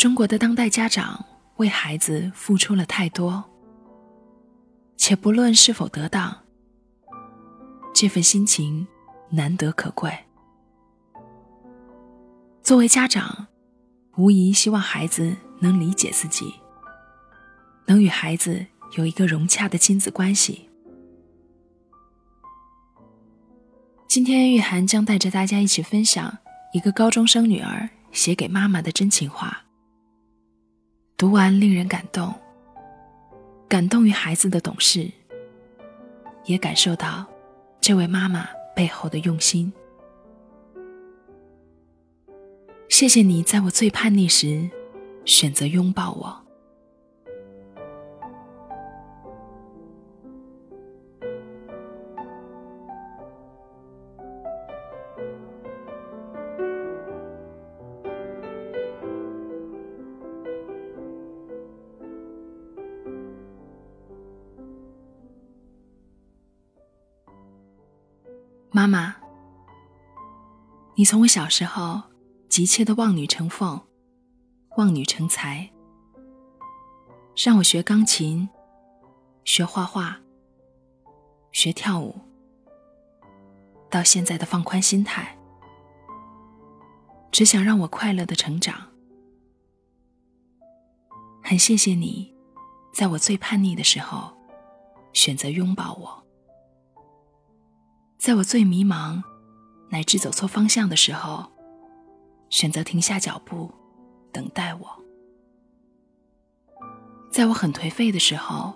中国的当代家长为孩子付出了太多，且不论是否得当，这份心情难得可贵。作为家长，无疑希望孩子能理解自己，能与孩子有一个融洽的亲子关系。今天，玉涵将带着大家一起分享一个高中生女儿写给妈妈的真情话。读完令人感动，感动于孩子的懂事，也感受到这位妈妈背后的用心。谢谢你在我最叛逆时选择拥抱我。妈妈，你从我小时候急切的望女成凤，望女成才，让我学钢琴，学画画，学跳舞，到现在的放宽心态，只想让我快乐的成长。很谢谢你，在我最叛逆的时候，选择拥抱我。在我最迷茫，乃至走错方向的时候，选择停下脚步，等待我；在我很颓废的时候，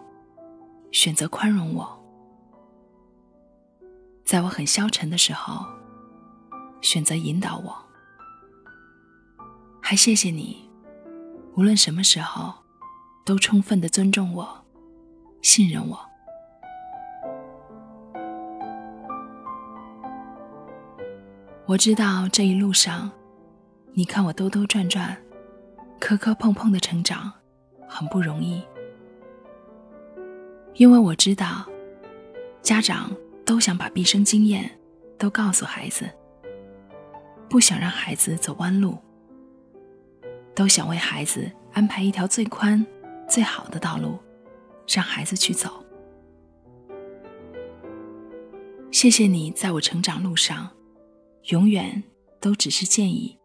选择宽容我；在我很消沉的时候，选择引导我。还谢谢你，无论什么时候，都充分的尊重我，信任我。我知道这一路上，你看我兜兜转转、磕磕碰碰的成长，很不容易。因为我知道，家长都想把毕生经验都告诉孩子，不想让孩子走弯路，都想为孩子安排一条最宽、最好的道路，让孩子去走。谢谢你在我成长路上。永远都只是建议。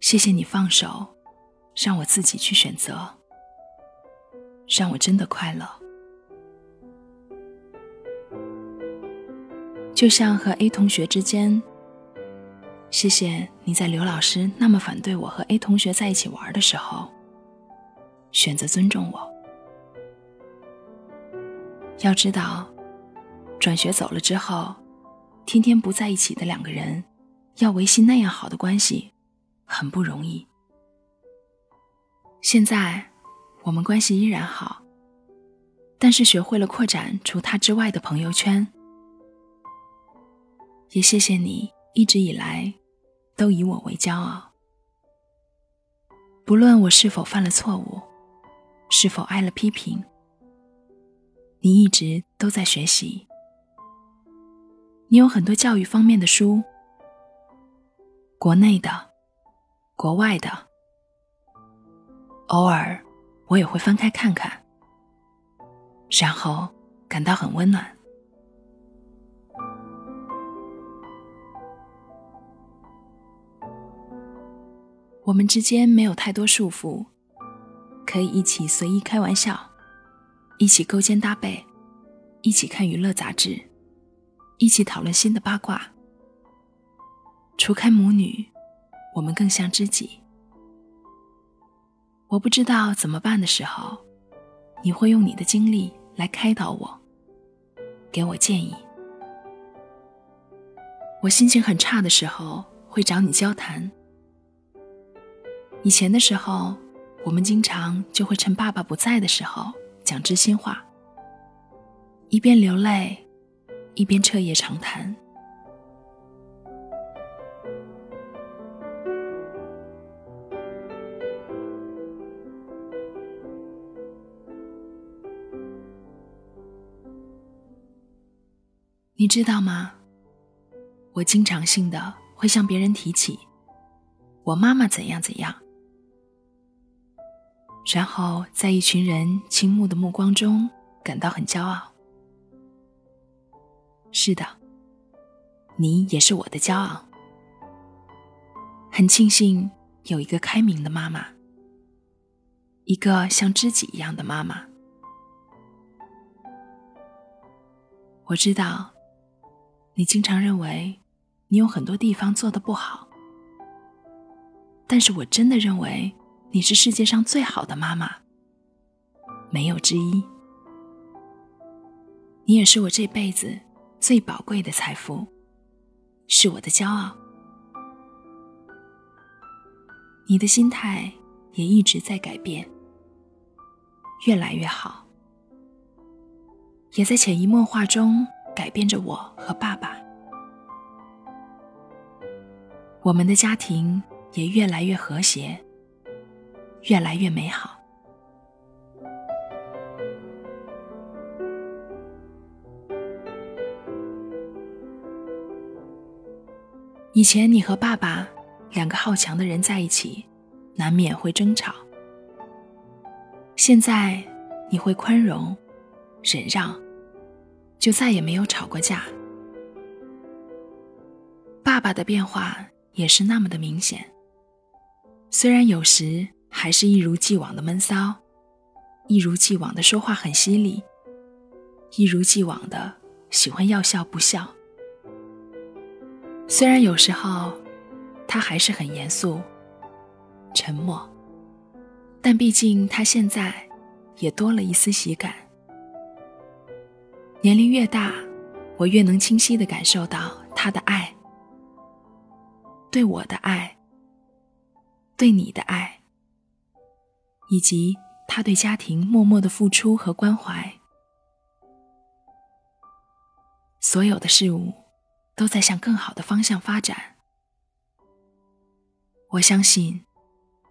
谢谢你放手，让我自己去选择，让我真的快乐。就像和 A 同学之间，谢谢你在刘老师那么反对我和 A 同学在一起玩的时候，选择尊重我。要知道，转学走了之后。天天不在一起的两个人，要维系那样好的关系，很不容易。现在我们关系依然好，但是学会了扩展除他之外的朋友圈。也谢谢你一直以来都以我为骄傲，不论我是否犯了错误，是否挨了批评，你一直都在学习。你有很多教育方面的书，国内的、国外的，偶尔我也会翻开看看，然后感到很温暖。我们之间没有太多束缚，可以一起随意开玩笑，一起勾肩搭背，一起看娱乐杂志。一起讨论新的八卦。除开母女，我们更像知己。我不知道怎么办的时候，你会用你的经历来开导我，给我建议。我心情很差的时候，会找你交谈。以前的时候，我们经常就会趁爸爸不在的时候讲知心话，一边流泪，一边彻夜长谈。你知道吗？我经常性的会向别人提起我妈妈怎样怎样，然后在一群人倾慕的目光中感到很骄傲。是的，你也是我的骄傲。很庆幸有一个开明的妈妈，一个像知己一样的妈妈。我知道。你经常认为你有很多地方做的不好，但是我真的认为你是世界上最好的妈妈，没有之一。你也是我这辈子最宝贵的财富，是我的骄傲。你的心态也一直在改变，越来越好，也在潜移默化中。改变着我和爸爸，我们的家庭也越来越和谐，越来越美好。以前你和爸爸两个好强的人在一起，难免会争吵。现在你会宽容、忍让。就再也没有吵过架。爸爸的变化也是那么的明显。虽然有时还是一如既往的闷骚，一如既往的说话很犀利，一如既往的喜欢要笑不笑。虽然有时候他还是很严肃、沉默，但毕竟他现在也多了一丝喜感。年龄越大，我越能清晰的感受到他的爱，对我的爱，对你的爱，以及他对家庭默默的付出和关怀。所有的事物都在向更好的方向发展。我相信，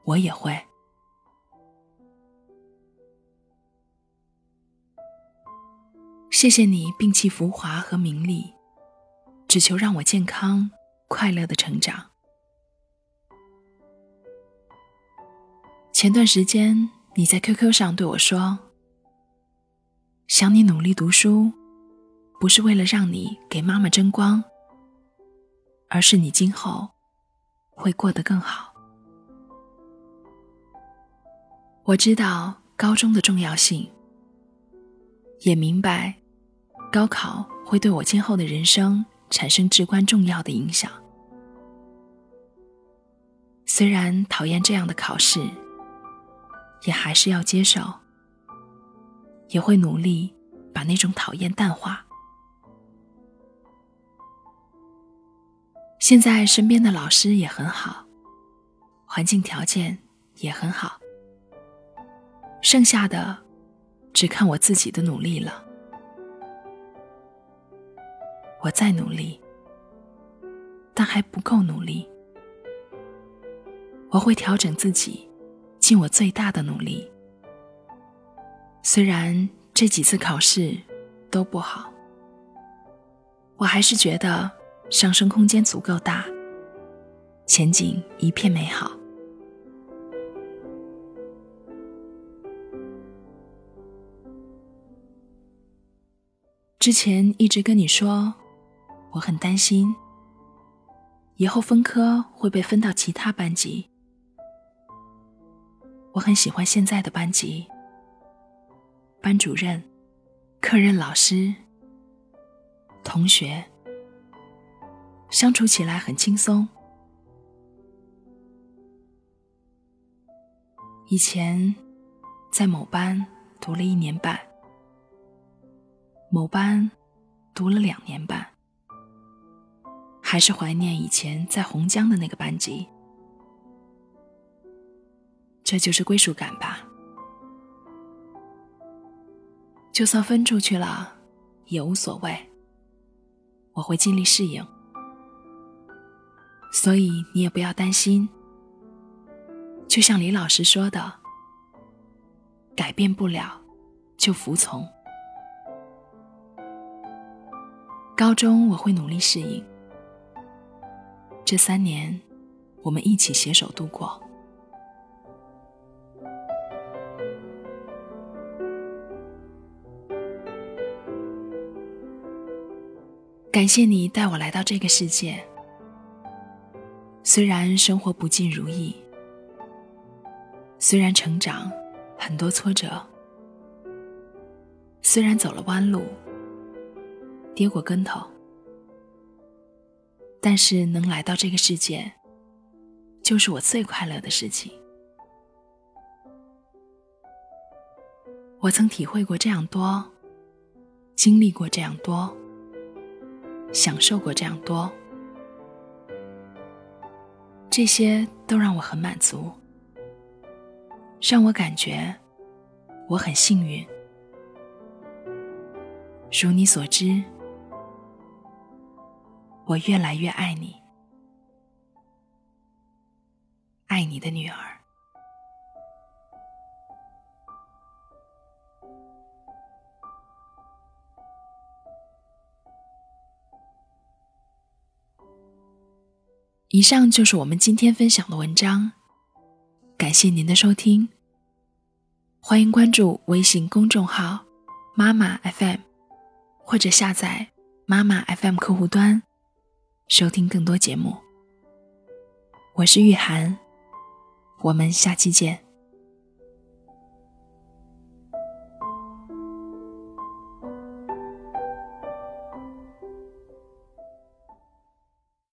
我也会。谢谢你摒弃浮华和名利，只求让我健康快乐的成长。前段时间你在 QQ 上对我说：“想你努力读书，不是为了让你给妈妈争光，而是你今后会过得更好。”我知道高中的重要性，也明白。高考会对我今后的人生产生至关重要的影响。虽然讨厌这样的考试，也还是要接受，也会努力把那种讨厌淡化。现在身边的老师也很好，环境条件也很好，剩下的只看我自己的努力了。我再努力，但还不够努力。我会调整自己，尽我最大的努力。虽然这几次考试都不好，我还是觉得上升空间足够大，前景一片美好。之前一直跟你说。我很担心，以后分科会被分到其他班级。我很喜欢现在的班级，班主任、课任老师、同学，相处起来很轻松。以前在某班读了一年半，某班读了两年半。还是怀念以前在洪江的那个班级。这就是归属感吧。就算分出去了，也无所谓。我会尽力适应，所以你也不要担心。就像李老师说的，改变不了，就服从。高中我会努力适应，这三年，我们一起携手度过。感谢你带我来到这个世界，虽然生活不尽如意，虽然成长很多挫折，虽然走了弯路，跌过跟头，但是能来到这个世界，就是我最快乐的事情。我曾体会过这样多，经历过这样多。享受过这样多，这些都让我很满足，让我感觉我很幸运。如你所知，我越来越爱你，爱你的女儿。以上就是我们今天分享的文章，感谢您的收听。欢迎关注微信公众号“妈妈 FM”，或者下载“妈妈 FM” 客户端，收听更多节目。我是玉涵，我们下期见。